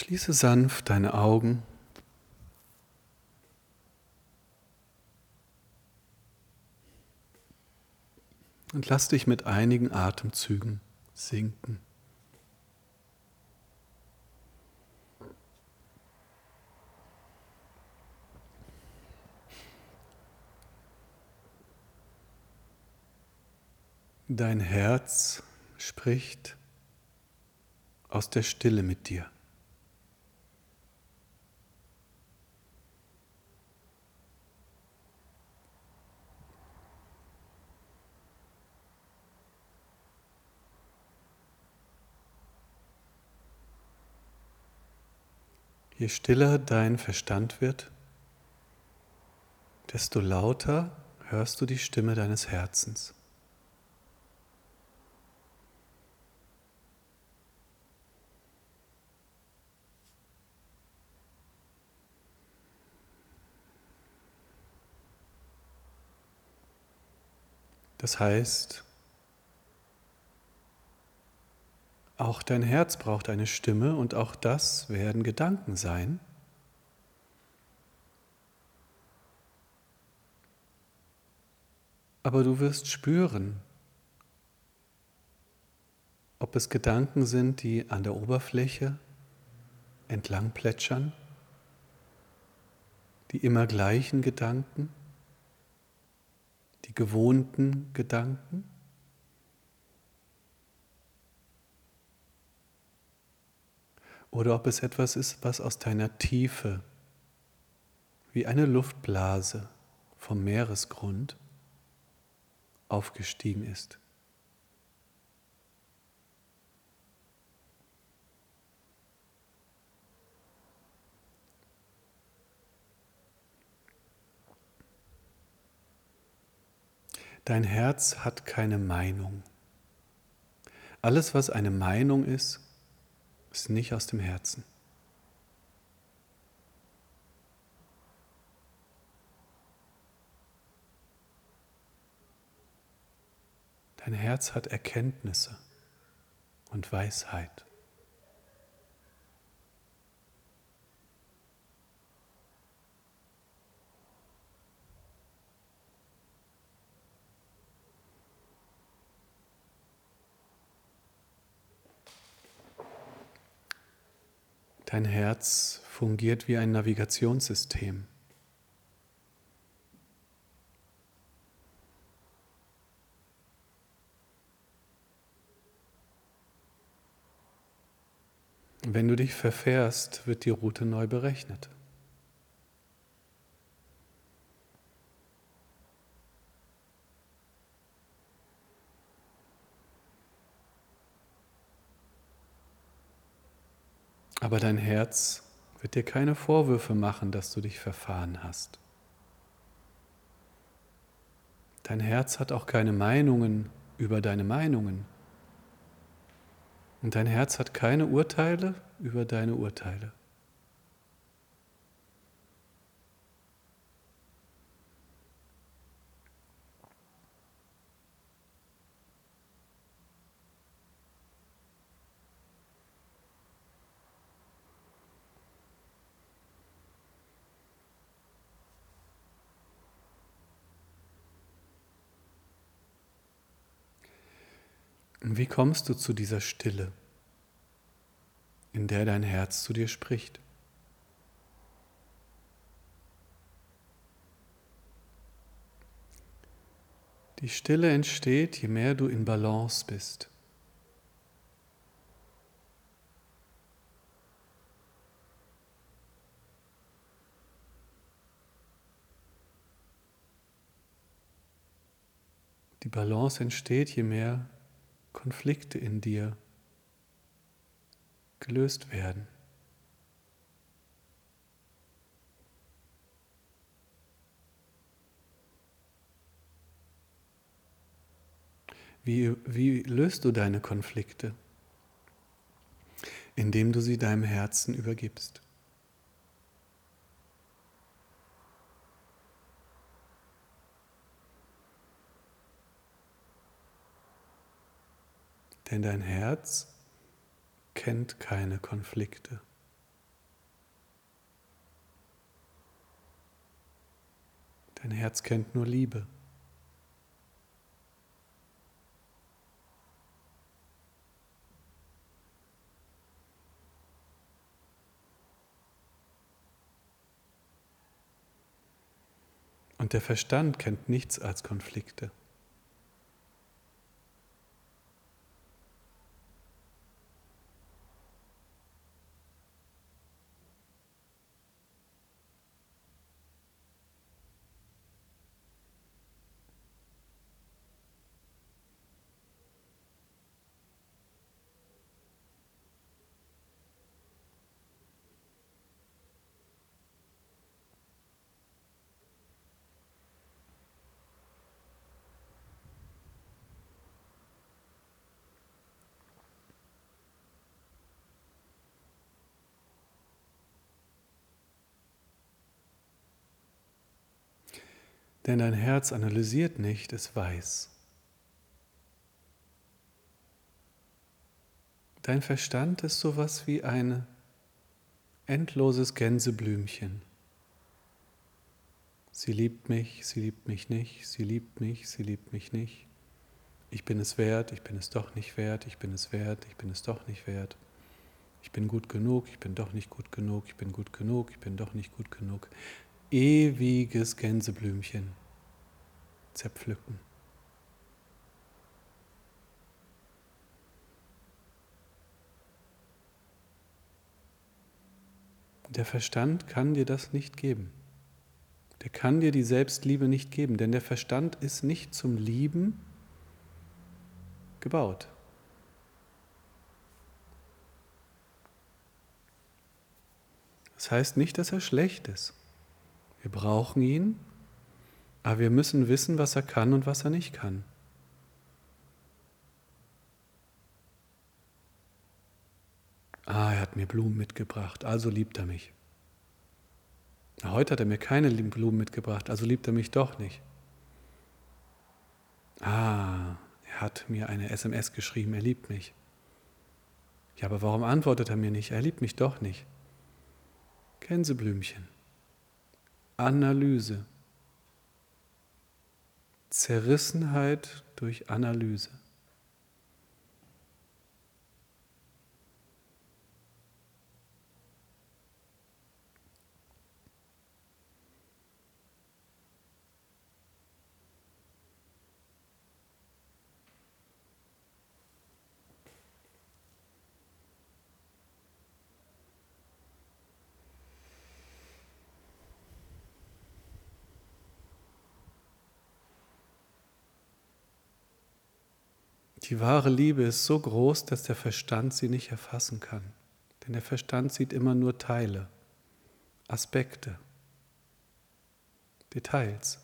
Schließe sanft deine Augen. Und lass dich mit einigen Atemzügen sinken. Dein Herz spricht aus der Stille mit dir. Je stiller dein Verstand wird, desto lauter hörst du die Stimme deines Herzens. Das heißt, auch dein Herz braucht eine Stimme und auch das werden Gedanken sein. Aber du wirst spüren, ob es Gedanken sind, die an der Oberfläche entlang plätschern, die immer gleichen Gedanken die gewohnten Gedanken. Oder ob es etwas ist, was aus deiner Tiefe, wie eine Luftblase vom Meeresgrund, aufgestiegen ist. Dein Herz hat keine Meinung. Alles, was eine Meinung ist, ist nicht aus dem Herzen. Dein Herz hat Erkenntnisse und Weisheit. Dein Herz fungiert wie ein Navigationssystem. Wenn du dich verfährst, wird die Route neu berechnet. Aber dein Herz wird dir keine Vorwürfe machen, dass du dich verfahren hast. Dein Herz hat auch keine Meinungen über deine Meinungen. Und dein Herz hat keine Urteile über deine Urteile. Und wie kommst du zu dieser Stille, in der dein Herz zu dir spricht? Die Stille entsteht, je mehr du in Balance bist. Die Balance entsteht, je mehr Konflikte in dir gelöst werden. Wie, wie löst du deine Konflikte? Indem du sie deinem Herzen übergibst. denn dein Herz kennt keine Konflikte. Dein Herz kennt nur Liebe. Und der Verstand kennt nichts als Konflikte. Denn dein Herz analysiert nicht, es weiß. Dein Verstand ist sowas wie ein endloses Gänseblümchen. Sie liebt mich, sie liebt mich nicht, sie liebt mich, sie liebt mich nicht. Ich bin es wert, ich bin es doch nicht wert, ich bin es wert, ich bin es doch nicht wert. Ich bin gut genug, ich bin doch nicht gut genug, ich bin gut genug, ich bin doch nicht gut genug. Ewiges Gänseblümchen zerpflücken. Der Verstand kann dir das nicht geben. Der kann dir die Selbstliebe nicht geben, denn der Verstand ist nicht zum Lieben gebaut. Das heißt nicht, dass er schlecht ist. Wir brauchen ihn, aber wir müssen wissen, was er kann und was er nicht kann. Ah, er hat mir Blumen mitgebracht, also liebt er mich. Heute hat er mir keine Blumen mitgebracht, also liebt er mich doch nicht. Ah, er hat mir eine SMS geschrieben, er liebt mich. Ja, aber warum antwortet er mir nicht? Er liebt mich doch nicht. Gänseblümchen. Analyse. Zerrissenheit durch Analyse. Die wahre Liebe ist so groß, dass der Verstand sie nicht erfassen kann. Denn der Verstand sieht immer nur Teile, Aspekte, Details.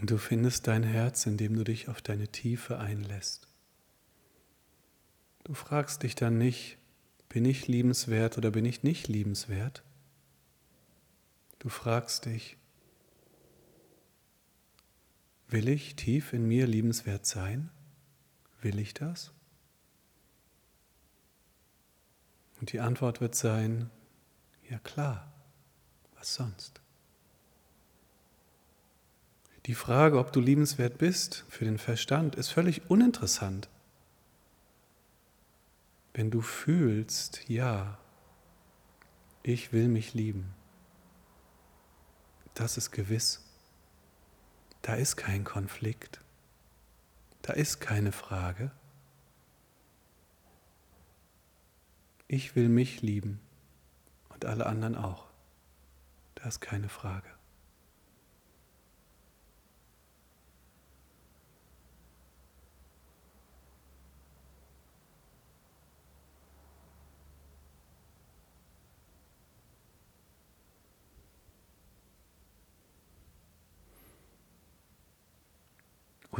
Und du findest dein Herz, indem du dich auf deine Tiefe einlässt. Du fragst dich dann nicht, bin ich liebenswert oder bin ich nicht liebenswert? Du fragst dich, will ich tief in mir liebenswert sein? Will ich das? Und die Antwort wird sein, ja klar, was sonst? Die Frage, ob du liebenswert bist für den Verstand, ist völlig uninteressant. Wenn du fühlst, ja, ich will mich lieben, das ist gewiss. Da ist kein Konflikt. Da ist keine Frage. Ich will mich lieben und alle anderen auch. Da ist keine Frage.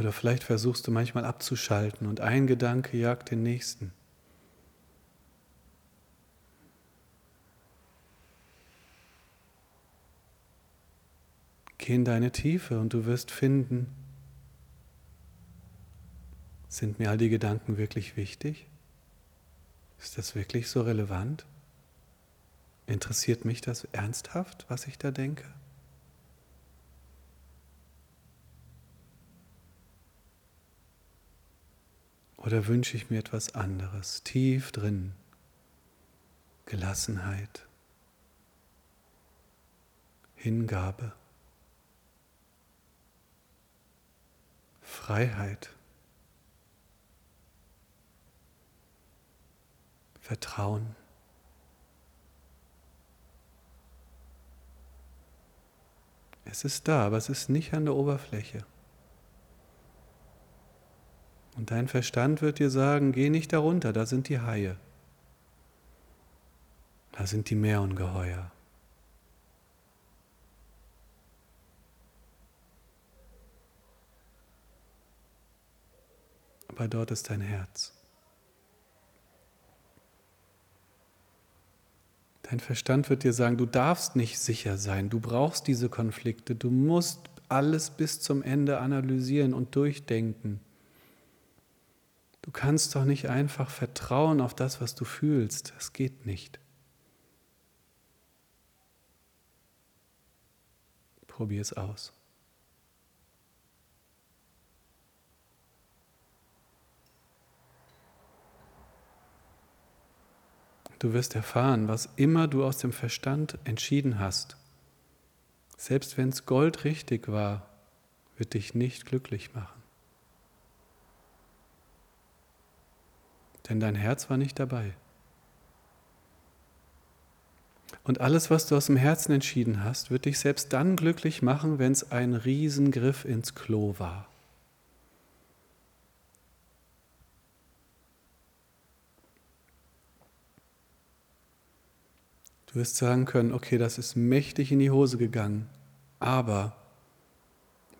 Oder vielleicht versuchst du manchmal abzuschalten und ein Gedanke jagt den nächsten. Geh in deine Tiefe und du wirst finden, sind mir all die Gedanken wirklich wichtig? Ist das wirklich so relevant? Interessiert mich das ernsthaft, was ich da denke? Oder wünsche ich mir etwas anderes, tief drin? Gelassenheit, Hingabe, Freiheit, Vertrauen. Es ist da, aber es ist nicht an der Oberfläche. Und dein Verstand wird dir sagen, geh nicht darunter, da sind die Haie. Da sind die Meerungeheuer. Aber dort ist dein Herz. Dein Verstand wird dir sagen, du darfst nicht sicher sein, du brauchst diese Konflikte, du musst alles bis zum Ende analysieren und durchdenken. Du kannst doch nicht einfach vertrauen auf das, was du fühlst. Das geht nicht. Probier es aus. Du wirst erfahren, was immer du aus dem Verstand entschieden hast, selbst wenn es goldrichtig war, wird dich nicht glücklich machen. Denn dein Herz war nicht dabei. Und alles, was du aus dem Herzen entschieden hast, wird dich selbst dann glücklich machen, wenn es ein Riesengriff ins Klo war. Du wirst sagen können, okay, das ist mächtig in die Hose gegangen, aber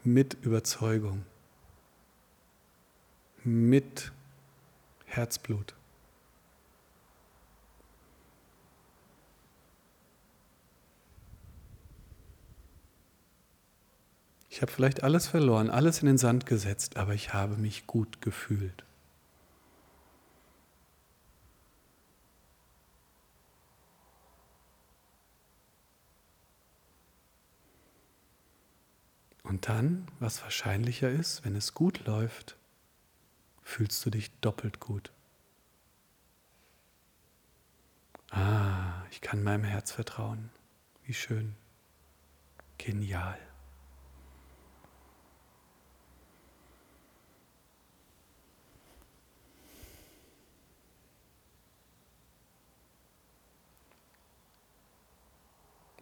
mit Überzeugung, mit Herzblut. Ich habe vielleicht alles verloren, alles in den Sand gesetzt, aber ich habe mich gut gefühlt. Und dann, was wahrscheinlicher ist, wenn es gut läuft, fühlst du dich doppelt gut. Ah, ich kann meinem Herz vertrauen. Wie schön. Genial.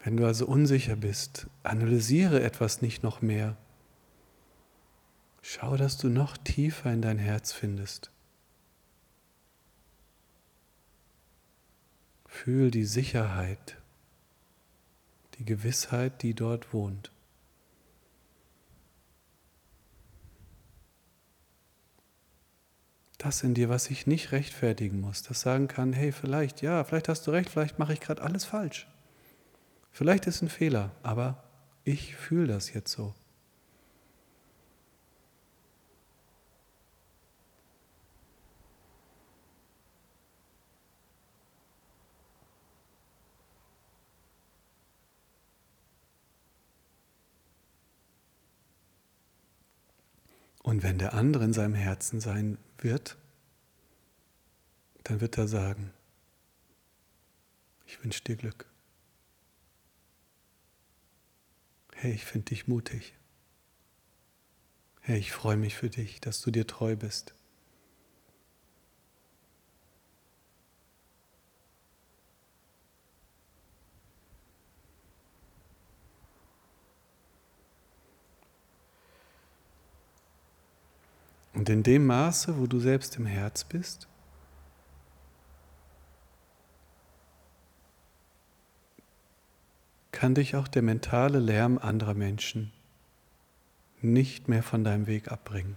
Wenn du also unsicher bist, analysiere etwas nicht noch mehr. Schau, dass du noch tiefer in dein Herz findest. Fühl die Sicherheit, die Gewissheit, die dort wohnt. Das in dir, was ich nicht rechtfertigen muss, das sagen kann, hey, vielleicht, ja, vielleicht hast du recht, vielleicht mache ich gerade alles falsch. Vielleicht ist ein Fehler, aber ich fühle das jetzt so. Und wenn der andere in seinem Herzen sein wird, dann wird er sagen, ich wünsche dir Glück. Hey, ich finde dich mutig. Hey, ich freue mich für dich, dass du dir treu bist. Und in dem Maße, wo du selbst im Herz bist, kann dich auch der mentale Lärm anderer Menschen nicht mehr von deinem Weg abbringen.